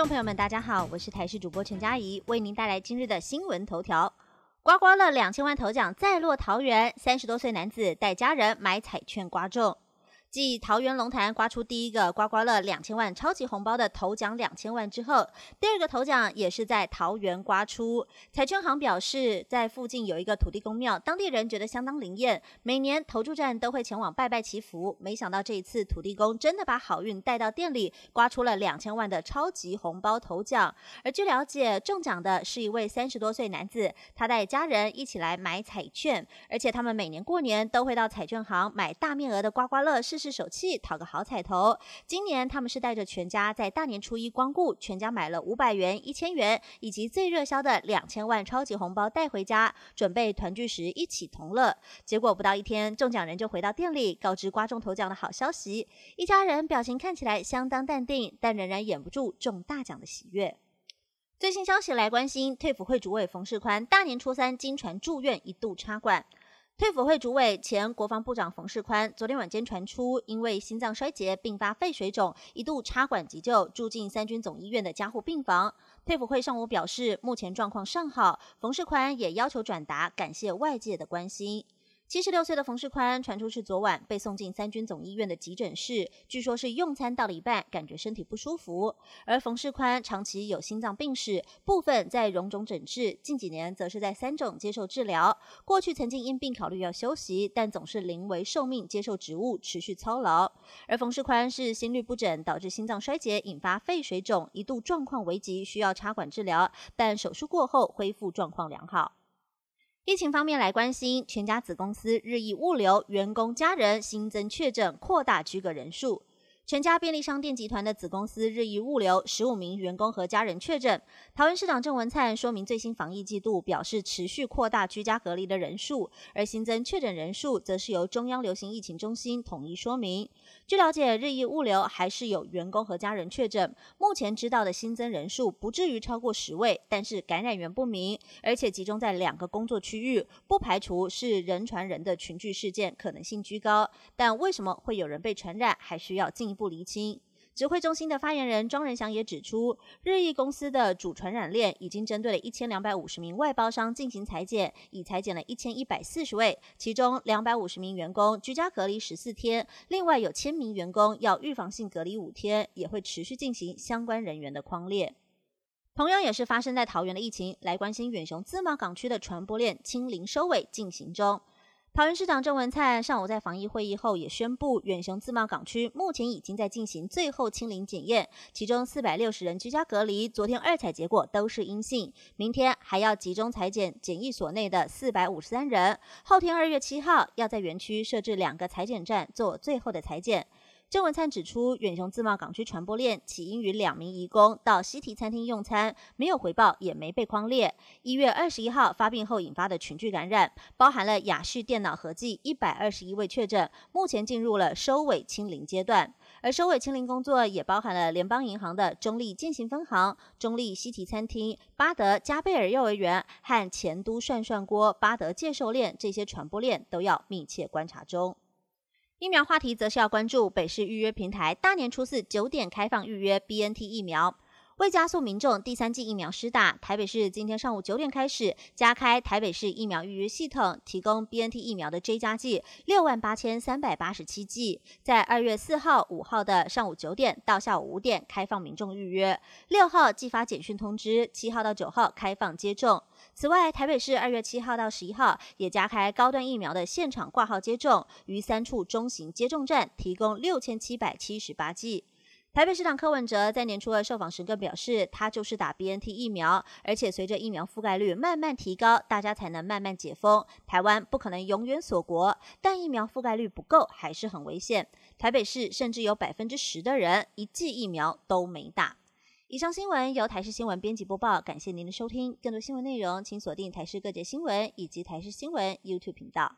众朋友们，大家好，我是台视主播陈佳怡，为您带来今日的新闻头条。刮刮乐两千万头奖再落桃园，三十多岁男子带家人买彩券刮中。继桃园龙潭刮出第一个刮刮乐两千万超级红包的头奖两千万之后，第二个头奖也是在桃园刮出。彩券行表示，在附近有一个土地公庙，当地人觉得相当灵验，每年投注站都会前往拜拜祈福。没想到这一次土地公真的把好运带到店里，刮出了两千万的超级红包头奖。而据了解，中奖的是一位三十多岁男子，他带家人一起来买彩券，而且他们每年过年都会到彩券行买大面额的刮刮乐试。试手气，讨个好彩头。今年他们是带着全家在大年初一光顾，全家买了五百元、一千元以及最热销的两千万超级红包带回家，准备团聚时一起同乐。结果不到一天，中奖人就回到店里告知刮中头奖的好消息。一家人表情看起来相当淡定，但仍然掩不住中大奖的喜悦。最新消息来关心，退辅会主委冯世宽大年初三经传住院，一度插管。退辅会主委、前国防部长冯世宽昨天晚间传出，因为心脏衰竭并发肺水肿，一度插管急救，住进三军总医院的加护病房。退辅会上午表示，目前状况尚好。冯世宽也要求转达感谢外界的关心。七十六岁的冯世宽传出是昨晚被送进三军总医院的急诊室，据说是用餐到了一半，感觉身体不舒服。而冯世宽长期有心脏病史，部分在荣总诊治，近几年则是在三种接受治疗。过去曾经因病考虑要休息，但总是临危受命接受职务，持续操劳。而冯世宽是心律不整导致心脏衰竭，引发肺水肿，一度状况危急，需要插管治疗，但手术过后恢复状况良好。疫情方面来关心，全家子公司日益物流员工家人新增确诊，扩大居隔人数。全家便利商店集团的子公司日益物流十五名员工和家人确诊。桃园市长郑文灿说明最新防疫季度，表示持续扩大居家隔离的人数，而新增确诊人数则是由中央流行疫情中心统一说明。据了解，日益物流还是有员工和家人确诊，目前知道的新增人数不至于超过十位，但是感染源不明，而且集中在两个工作区域，不排除是人传人的群聚事件，可能性居高。但为什么会有人被传染，还需要进一步。不厘清，指挥中心的发言人庄仁祥也指出，日益公司的主传染链已经针对了一千两百五十名外包商进行裁剪，已裁剪了一千一百四十位，其中两百五十名员工居家隔离十四天，另外有千名员工要预防性隔离五天，也会持续进行相关人员的框列。同样也是发生在桃园的疫情，来关心远雄自贸港区的传播链清零收尾进行中。桃园市长郑文灿上午在防疫会议后也宣布，远雄自贸港区目前已经在进行最后清零检验，其中四百六十人居家隔离，昨天二采结果都是阴性，明天还要集中裁剪检疫所内的四百五十三人，后天二月七号要在园区设置两个裁剪站做最后的裁剪。郑文灿指出，远雄自贸港区传播链起因于两名移工到西提餐厅用餐，没有回报，也没被框列。一月二十一号发病后引发的群聚感染，包含了雅旭电脑合计一百二十一位确诊，目前进入了收尾清零阶段。而收尾清零工作也包含了联邦银行的中立建行分行、中立西提餐厅、巴德加贝尔幼儿园和前都涮涮锅、巴德介寿链这些传播链都要密切观察中。疫苗话题则是要关注北市预约平台，大年初四九点开放预约 BNT 疫苗。为加速民众第三剂疫苗施打，台北市今天上午九点开始加开台北市疫苗预约系统，提供 BNT 疫苗的 J 加剂六万八千三百八十七剂，在二月四号、五号的上午九点到下午五点开放民众预约，六号寄发简讯通知，七号到九号开放接种。此外，台北市二月七号到十一号也加开高端疫苗的现场挂号接种，于三处中型接种站提供六千七百七十八剂。台北市长柯文哲在年初二受访时更表示，他就是打 BNT 疫苗，而且随着疫苗覆盖率慢慢提高，大家才能慢慢解封。台湾不可能永远锁国，但疫苗覆盖率不够还是很危险。台北市甚至有百分之十的人一剂疫苗都没打。以上新闻由台视新闻编辑播报，感谢您的收听。更多新闻内容，请锁定台视各界新闻以及台视新闻 YouTube 频道。